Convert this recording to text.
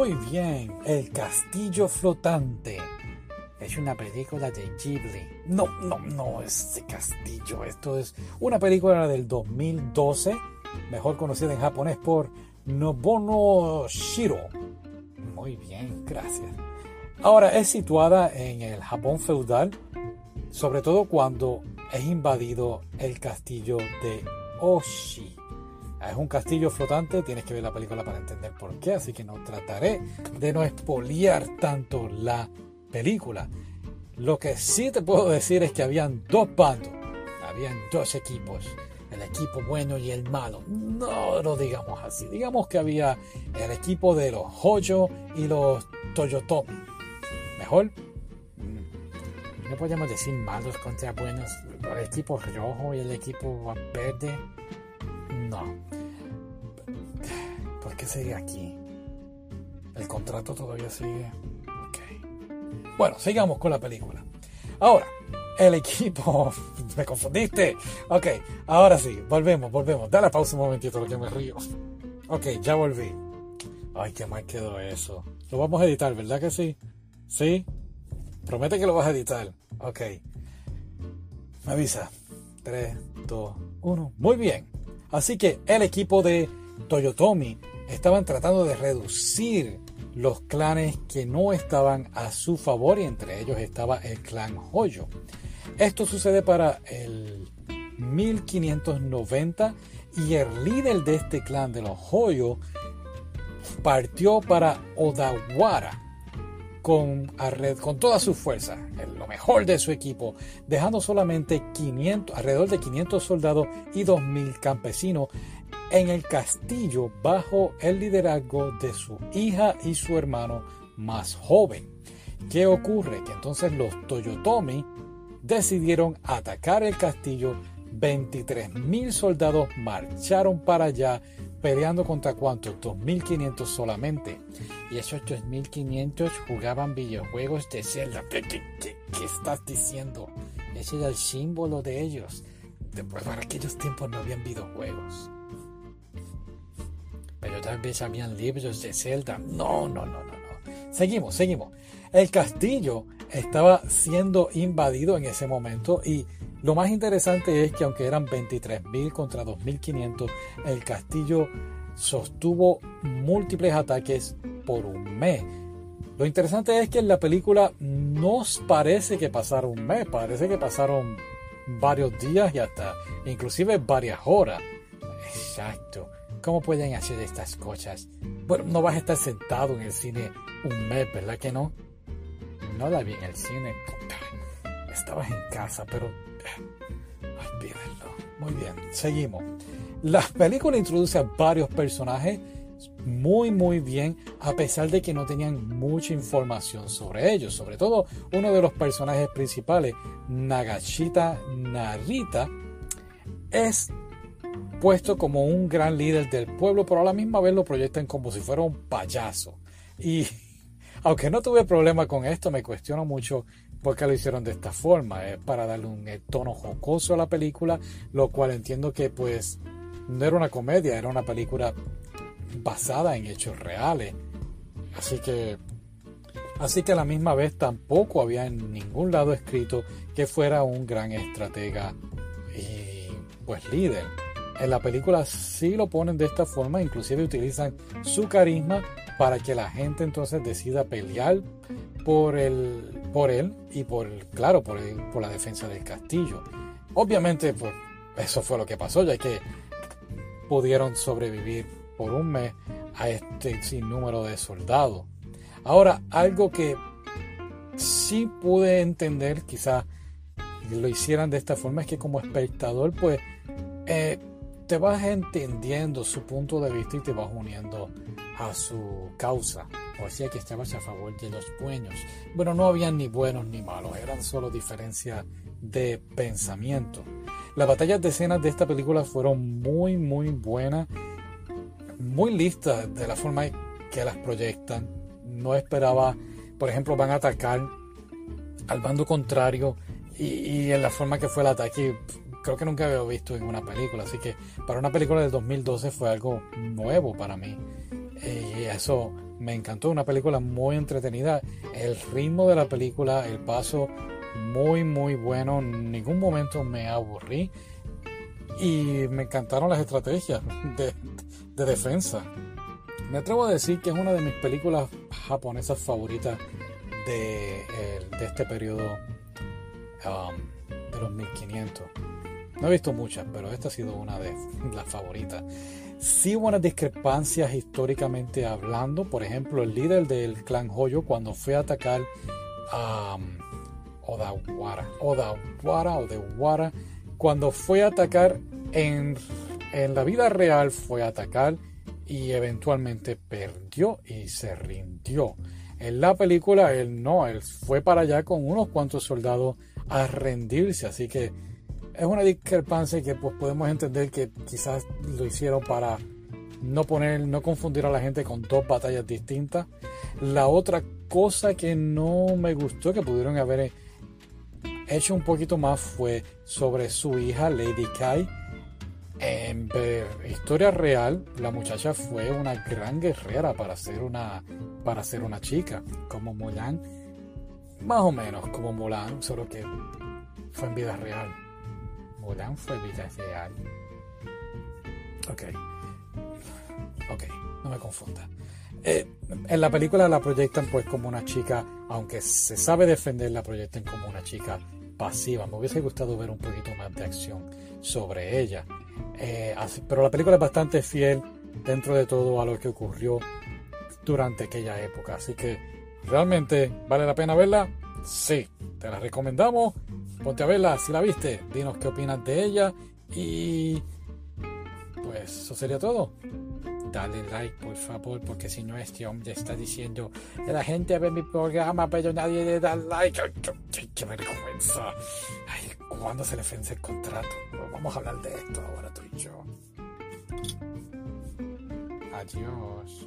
Muy bien, El Castillo Flotante. Es una película de Ghibli. No, no, no es de castillo. Esto es una película del 2012, mejor conocida en japonés por Nobono Shiro. Muy bien, gracias. Ahora es situada en el Japón feudal, sobre todo cuando es invadido el castillo de Oshi. Es un castillo flotante, tienes que ver la película para entender por qué, así que no trataré de no expoliar tanto la película. Lo que sí te puedo decir es que habían dos bandos, habían dos equipos, el equipo bueno y el malo. No lo digamos así, digamos que había el equipo de los Hoyo y los Toyotomi. Mejor, mm, no podemos decir malos contra buenos, el equipo rojo y el equipo verde. No. ¿Por qué sigue aquí? ¿El contrato todavía sigue? Bueno, sigamos con la película. Ahora, el equipo. ¿Me confundiste? Ok, ahora sí, volvemos, volvemos. Dale pausa un momentito, lo que me río. Ok, ya volví. Ay, qué mal quedó eso. Lo vamos a editar, ¿verdad que sí? ¿Sí? Promete que lo vas a editar. Ok. Me avisa. 3, 2, 1. Muy bien. Así que el equipo de Toyotomi estaban tratando de reducir los clanes que no estaban a su favor y entre ellos estaba el clan Hoyo. Esto sucede para el 1590 y el líder de este clan de los Hoyo partió para Odawara con, con toda su fuerza, lo mejor de su equipo, dejando solamente 500, alrededor de 500 soldados y 2.000 campesinos en el castillo bajo el liderazgo de su hija y su hermano más joven. ¿Qué ocurre? Que entonces los Toyotomi decidieron atacar el castillo. 23.000 soldados marcharon para allá peleando contra cuántos? 2.500 solamente. Y esos 2.500 jugaban videojuegos de Zelda. ¿Qué, estás diciendo? Ese era el símbolo de ellos. Para aquellos tiempos no habían videojuegos tal vez habían libros de Zelda. No, no, no, no, no. Seguimos, seguimos. El castillo estaba siendo invadido en ese momento y lo más interesante es que aunque eran 23.000 contra 2.500, el castillo sostuvo múltiples ataques por un mes. Lo interesante es que en la película no parece que pasaron un mes, parece que pasaron varios días y hasta inclusive varias horas. Exacto. ¿Cómo pueden hacer estas cosas? Bueno, no vas a estar sentado en el cine un mes, ¿verdad que no? No la vi en el cine. Estabas en casa, pero... Olvídenlo. Muy bien, seguimos. La película introduce a varios personajes muy muy bien a pesar de que no tenían mucha información sobre ellos. Sobre todo uno de los personajes principales, Nagashita Narita, es puesto como un gran líder del pueblo, pero a la misma vez lo proyectan como si fuera un payaso. Y aunque no tuve problema con esto, me cuestiono mucho por qué lo hicieron de esta forma. Es para darle un eh, tono jocoso a la película, lo cual entiendo que pues no era una comedia, era una película basada en hechos reales. Así que Así que a la misma vez tampoco había en ningún lado escrito que fuera un gran estratega y pues líder. En la película sí lo ponen de esta forma, inclusive utilizan su carisma para que la gente entonces decida pelear por, el, por él y por, claro, por, por la defensa del castillo. Obviamente, pues eso fue lo que pasó, ya que pudieron sobrevivir por un mes a este sinnúmero de soldados. Ahora, algo que sí pude entender, quizás lo hicieran de esta forma, es que como espectador, pues eh, te vas entendiendo su punto de vista y te vas uniendo a su causa. O sea que estabas a favor de los buenos. Bueno, no habían ni buenos ni malos, eran solo diferencias de pensamiento. Las batallas de escenas de esta película fueron muy, muy buenas, muy listas de la forma que las proyectan. No esperaba, por ejemplo, van a atacar al bando contrario y, y en la forma que fue el ataque creo que nunca había visto en una película, así que para una película del 2012 fue algo nuevo para mí. Y eso me encantó, una película muy entretenida, el ritmo de la película, el paso muy muy bueno, en ningún momento me aburrí y me encantaron las estrategias de, defensa. Me atrevo a decir que es una de mis películas japonesas favoritas de, este periodo um, de los 1500. No he visto muchas, pero esta ha sido una de las favoritas. Sí hubo unas discrepancias históricamente hablando. Por ejemplo, el líder del clan Hoyo cuando fue a atacar a um, Odawara, Odawara cuando fue a atacar en, en la vida real fue a atacar y eventualmente perdió y se rindió. En la película él no, él fue para allá con unos cuantos soldados a rendirse, así que es una discrepancia que pues podemos entender que quizás lo hicieron para no poner, no confundir a la gente con dos batallas distintas. La otra cosa que no me gustó que pudieron haber hecho un poquito más fue sobre su hija Lady Kai. En historia real, la muchacha fue una gran guerrera para ser una, para ser una chica, como Mulan, más o menos como Mulan, solo que fue en vida real. Mulan fue vida real. Ok. Ok, no me confunda. Eh, en la película la proyectan pues como una chica, aunque se sabe defender, la proyectan como una chica pasiva. Me hubiese gustado ver un poquito más de acción sobre ella. Eh, pero la película es bastante fiel dentro de todo a lo que ocurrió durante aquella época. Así que realmente vale la pena verla. Sí, te la recomendamos. Ponte a verla si la viste. Dinos qué opinas de ella. Y pues eso sería todo. Dale like, por favor, porque si no, este hombre está diciendo la gente ve mi programa, pero nadie le da like. ¡Ay, qué vergüenza! Ay, ¿cuándo se le vence el contrato? Vamos a hablar de esto ahora tú y yo. Adiós.